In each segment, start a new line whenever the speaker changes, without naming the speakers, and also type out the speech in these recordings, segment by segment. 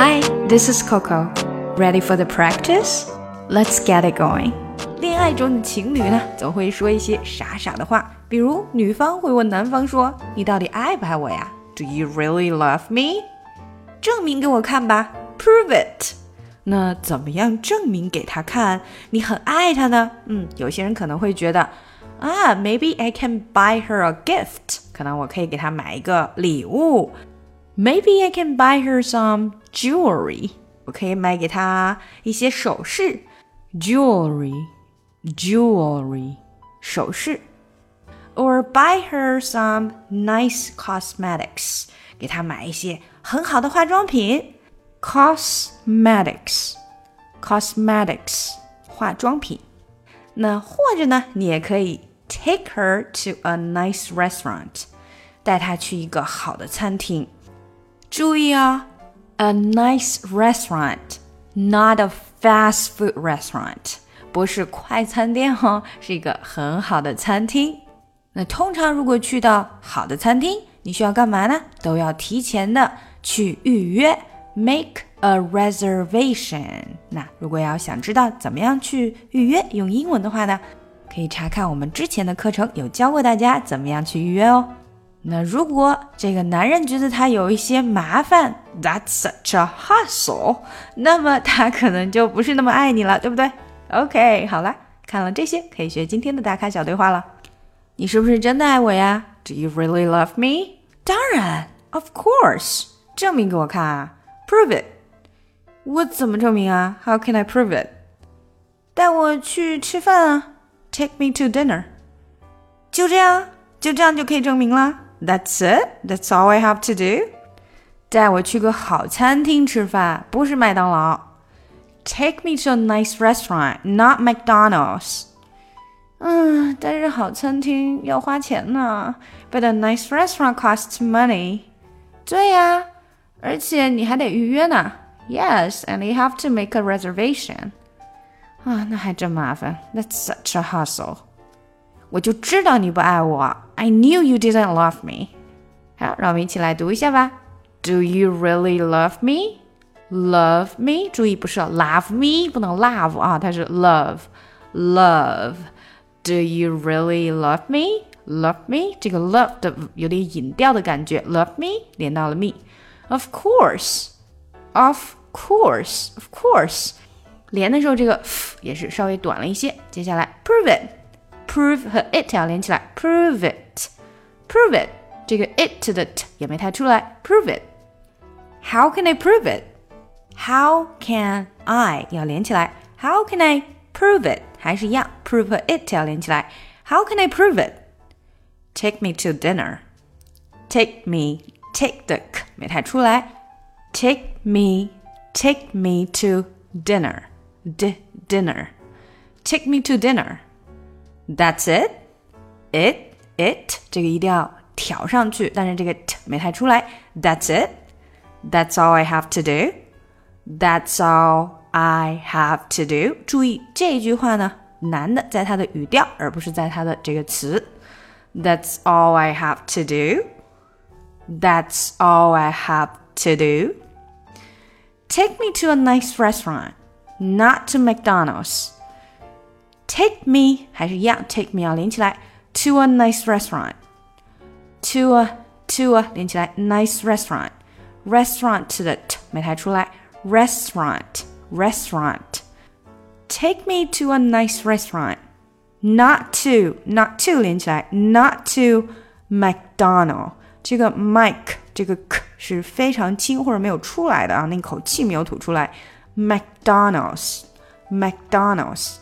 Hi, this is Coco. Ready for the practice? Let's get it going.
恋爱中的情侣呢，总会说一些傻傻的话，比如女方会问男方说：“你到底爱不爱我呀？”Do you really love me？证明给我看吧，Prove it。那怎么样证明给他看你很爱他呢？嗯，有些人可能会觉得啊，Maybe I can buy her a gift。可能我可以给她买一个礼物。Maybe I can buy her some jewelry。我可以买给她一些首饰，jewelry，jewelry，首饰。Or buy her some nice cosmetics。给她买一些很好的化妆品，cosmetics，cosmetics，化妆品。那或者呢，你也可以 take her to a nice restaurant，带她去一个好的餐厅。 注意啊，a nice restaurant，not a fast food restaurant，不是快餐店哦，是一个很好的餐厅。那通常如果去到好的餐厅，你需要干嘛呢？都要提前的去预约，make a reservation。那如果要想知道怎么样去预约，用英文的话呢，可以查看我们之前的课程，有教过大家怎么样去预约哦。那如果这个男人觉得他有一些麻烦，That's such a hassle，那么他可能就不是那么爱你了，对不对？OK，好了，看了这些，可以学今天的打卡小对话了。你是不是真的爱我呀？Do you really love me？当然，Of course，证明给我看啊，Prove it。我怎么证明啊？How can I prove it？带我去吃饭啊，Take me to dinner。就这样，就这样就可以证明了。That's it. That's all I have to do. 带我去个好餐厅吃饭，不是麦当劳。Take me to a nice restaurant, not McDonald's. 嗯，但是好餐厅要花钱呢。But a nice restaurant costs money. 对呀，而且你还得预约呢。Yes, and you have to make a reservation. 啊，那还真麻烦。That's such a hassle. 我就知道你不爱我。 I knew you didn't love me。好，让我们一起来读一下吧。Do you really love me? Love me，注意不是 love me，不能 love 啊，它是 love love。Do you really love me? Love me，这个 love 的有点引调的感觉，love me 连到了 me。Of course, of course, of course，连的时候这个也是稍微短了一些。接下来 prove it。 prove 和 it 要连起来，prove it，prove it，这个 it 的 t 也没太出来，prove it。How can I prove it? How can I 要连起来，How can I prove it？还是一样，prove 和 it 要连起来，How can I prove it? Take me to dinner. Take me, take 的 k 没太出来，Take me, take me to dinner. D dinner. Take me to dinner. That's it, it, it，这个一定要挑上去，但是这个 t 没太出来。That's it, that's all I have to do, that's all I have to do。注意这句话呢，男的在他的语调，而不是在他的这个词。That's all I have to do. That's all I have to do. Take me to a nice restaurant, not to McDonald's. Take me 还是一样，take me 要连起来，to a nice restaurant。to a to a 连起来，nice restaurant。restaurant 的 t 没太出来，restaurant restaurant。Take me to a nice restaurant. Not to not to 连起来，not to McDonald。这个 Mike 这个 k 是非常轻或者没有出来的啊，那口气没有吐出来。McDonald's McDonald's。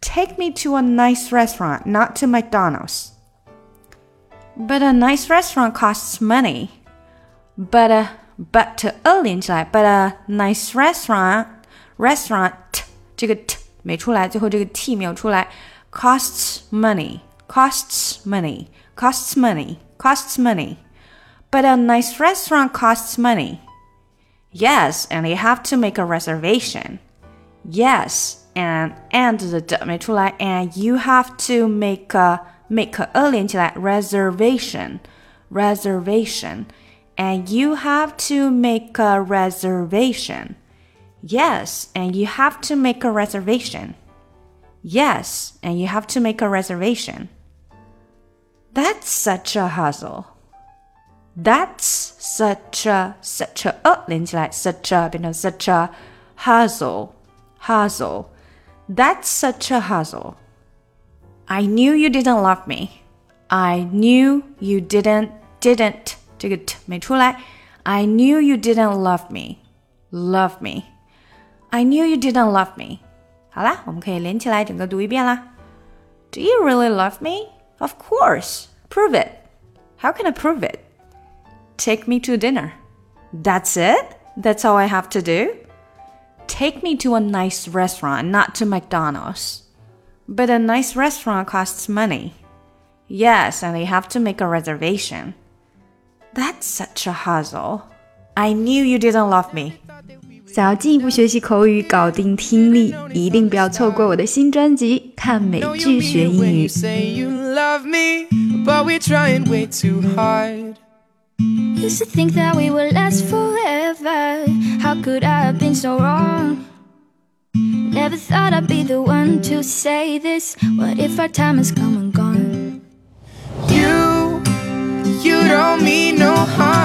Take me to a nice restaurant, not to McDonald's. But a nice restaurant costs money. But a but a 连起来，but a nice restaurant restaurant 这个 t 没出来，最后这个 t 没有出来，costs money costs money costs money costs money. But a nice restaurant costs money. Yes, and you have to make a reservation. Yes, and and 的的没出来，and you have to make a make a 连起来 reservation reservation and you have to make a reservation. Yes, and you have to make a reservation. Yes, and you have to make a reservation. That's such a hassle. That's such a such a 呃连起来 such a 变成 such a hassle hassle. That's such a hassle. I knew you didn't love me. I knew you didn't didn't 这个 t 没出来。I knew you didn't love me. Love me. I knew you didn't love me. 好啦，我们可以连起来整个读一遍啦。Do you really love me? Of course. Prove it. How can I prove it? Take me to dinner. That's it? That's all I have to do? Take me to a nice restaurant, not to McDonald's. But a nice restaurant costs money. Yes, and you have to make a reservation. That's such a hassle. I knew you didn't love me.
想要进一步学习口语，搞定听力，一定不要错过我的新专辑《看美剧学英语》。
Used to think that we would last forever. How could I have been so wrong? Never thought I'd be the one to say this. What if our time has come and gone?
You, you don't mean no harm.